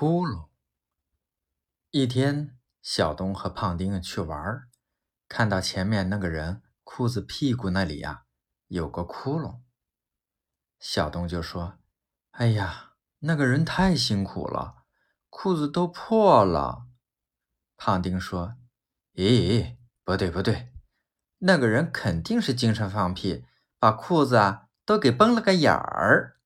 窟窿一天，小东和胖丁去玩，看到前面那个人，裤子屁股那里呀，有个窟窿。小东就说，哎呀，那个人太辛苦了，裤子都破了。胖丁说，咦，不对不对，那个人肯定是精神放屁，把裤子啊都给崩了个眼儿。